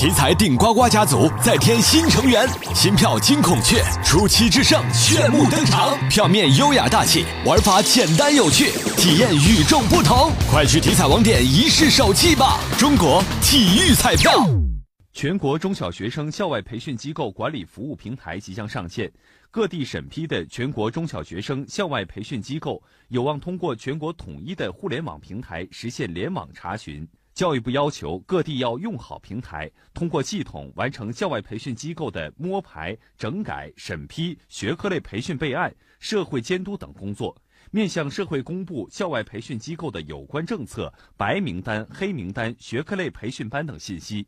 体彩顶呱呱家族再添新成员，新票金孔雀出奇制胜炫目登场，票面优雅大气，玩法简单有趣，体验与众不同。快去体彩网点一试手气吧！中国体育彩票。全国中小学生校外培训机构管理服务平台即将上线，各地审批的全国中小学生校外培训机构有望通过全国统一的互联网平台实现联网查询。教育部要求各地要用好平台，通过系统完成校外培训机构的摸排、整改、审批、学科类培训备案、社会监督等工作，面向社会公布校外培训机构的有关政策、白名单、黑名单、学科类培训班等信息。